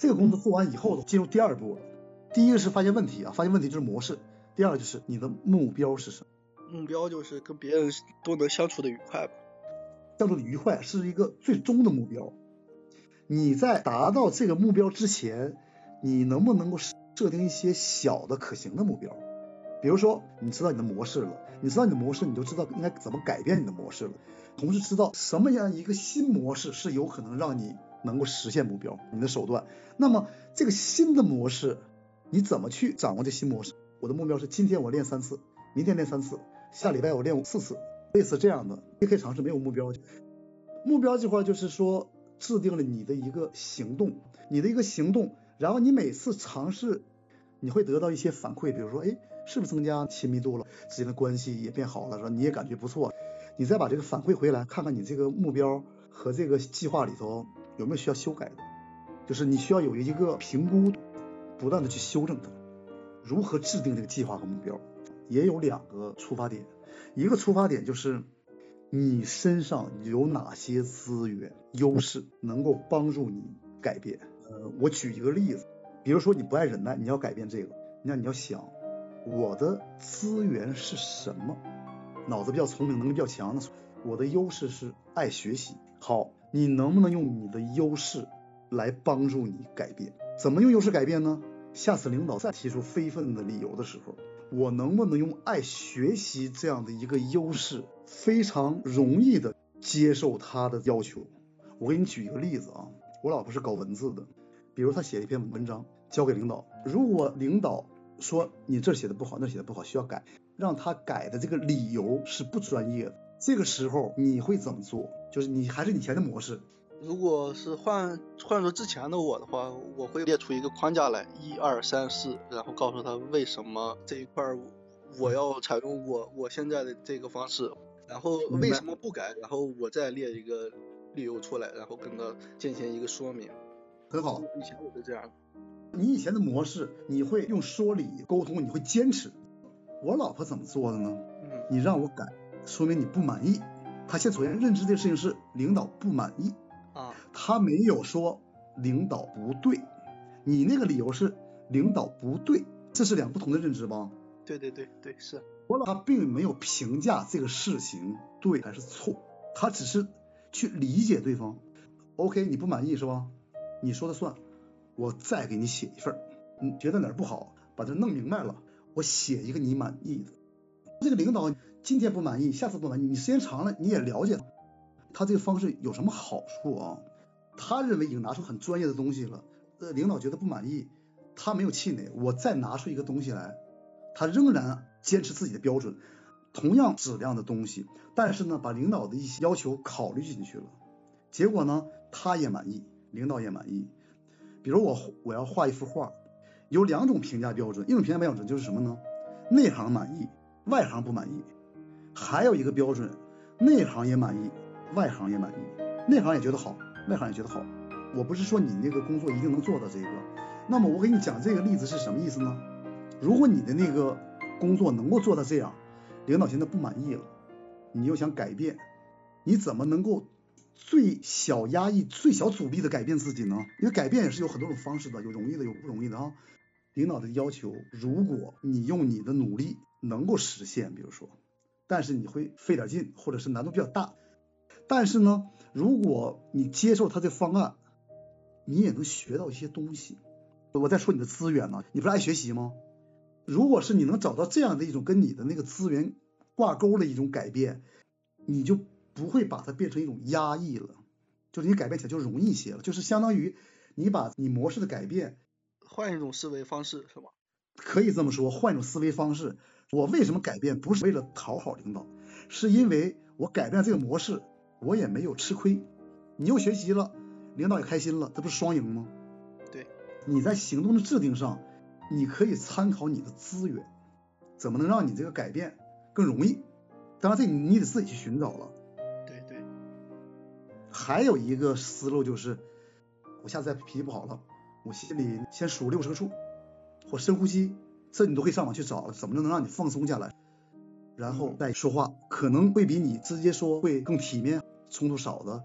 这个工作做完以后，进入第二步了。第一个是发现问题啊，发现问题就是模式。第二就是你的目标是什么？目标就是跟别人都能相处的愉快吧。相处的愉快是一个最终的目标。你在达到这个目标之前，你能不能够设定一些小的可行的目标？比如说，你知道你的模式了，你知道你的模式，你就知道应该怎么改变你的模式了。同时知道什么样一个新模式是有可能让你能够实现目标，你的手段。那么这个新的模式，你怎么去掌握这新模式？我的目标是今天我练三次，明天练三次，下礼拜我练四次，类似这样的。你可以尝试没有目标，目标这块就是说制定了你的一个行动，你的一个行动，然后你每次尝试，你会得到一些反馈，比如说，哎，是不是增加亲密度了，之间的关系也变好了，是吧？你也感觉不错，你再把这个反馈回来，看看你这个目标和这个计划里头有没有需要修改的，就是你需要有一个评估，不断的去修正它。如何制定这个计划和目标，也有两个出发点。一个出发点就是你身上有哪些资源优势能够帮助你改变。呃，我举一个例子，比如说你不爱忍耐，你要改变这个，那你要想我的资源是什么？脑子比较聪明，能力比较强的，我的优势是爱学习。好，你能不能用你的优势来帮助你改变？怎么用优势改变呢？下次领导再提出非分的理由的时候，我能不能用爱学习这样的一个优势，非常容易的接受他的要求？我给你举一个例子啊，我老婆是搞文字的，比如她写一篇文章交给领导，如果领导说你这写的不好，那写的不好，需要改，让他改的这个理由是不专业的，这个时候你会怎么做？就是你还是以前的模式。如果是换换做之前的我的话，我会列出一个框架来，一二三四，然后告诉他为什么这一块我要采用我我现在的这个方式，然后为什么不改，然后我再列一个理由出来，然后跟他进行一个说明。很好，以前我是这样。你以前的模式，你会用说理沟通，你会坚持。我老婆怎么做的呢？嗯，你让我改，说明你不满意。他现首先认知这个事情是领导不满意。啊，他没有说领导不对，你那个理由是领导不对，这是两不同的认知吧？对对对对，是。他并没有评价这个事情对还是错，他只是去理解对方。OK，你不满意是吧？你说的算，我再给你写一份，你觉得哪儿不好，把它弄明白了，我写一个你满意的。这个领导今天不满意，下次不满意，你时间长了你也了解。他他这个方式有什么好处啊？他认为已经拿出很专业的东西了，呃，领导觉得不满意，他没有气馁，我再拿出一个东西来，他仍然坚持自己的标准，同样质量的东西，但是呢，把领导的一些要求考虑进去了，结果呢，他也满意，领导也满意。比如我我要画一幅画，有两种评价标准，一种评价标准就是什么呢？内行满意，外行不满意。还有一个标准，内行也满意。外行也满意，内行也觉得好，外行也觉得好。我不是说你那个工作一定能做到这个，那么我给你讲这个例子是什么意思呢？如果你的那个工作能够做到这样，领导现在不满意了，你又想改变，你怎么能够最小压抑、最小阻力的改变自己呢？因为改变也是有很多种方式的，有容易的，有不容易的啊。领导的要求，如果你用你的努力能够实现，比如说，但是你会费点劲，或者是难度比较大。但是呢，如果你接受他的方案，你也能学到一些东西。我再说你的资源呢，你不是爱学习吗？如果是你能找到这样的一种跟你的那个资源挂钩的一种改变，你就不会把它变成一种压抑了，就是你改变起来就容易一些了。就是相当于你把你模式的改变换一种思维方式，是吧？可以这么说，换一种思维方式。我为什么改变？不是为了讨好领导，是因为我改变这个模式。我也没有吃亏，你又学习了，领导也开心了，这不是双赢吗？对，你在行动的制定上，你可以参考你的资源，怎么能让你这个改变更容易？当然这你得自己去寻找了。对对。还有一个思路就是，我下次再脾气不好了，我心里先数六十个数，或深呼吸，这你都可以上网去找，怎么就能让你放松下来？然后再说话，可能会比你直接说会更体面。冲突少的。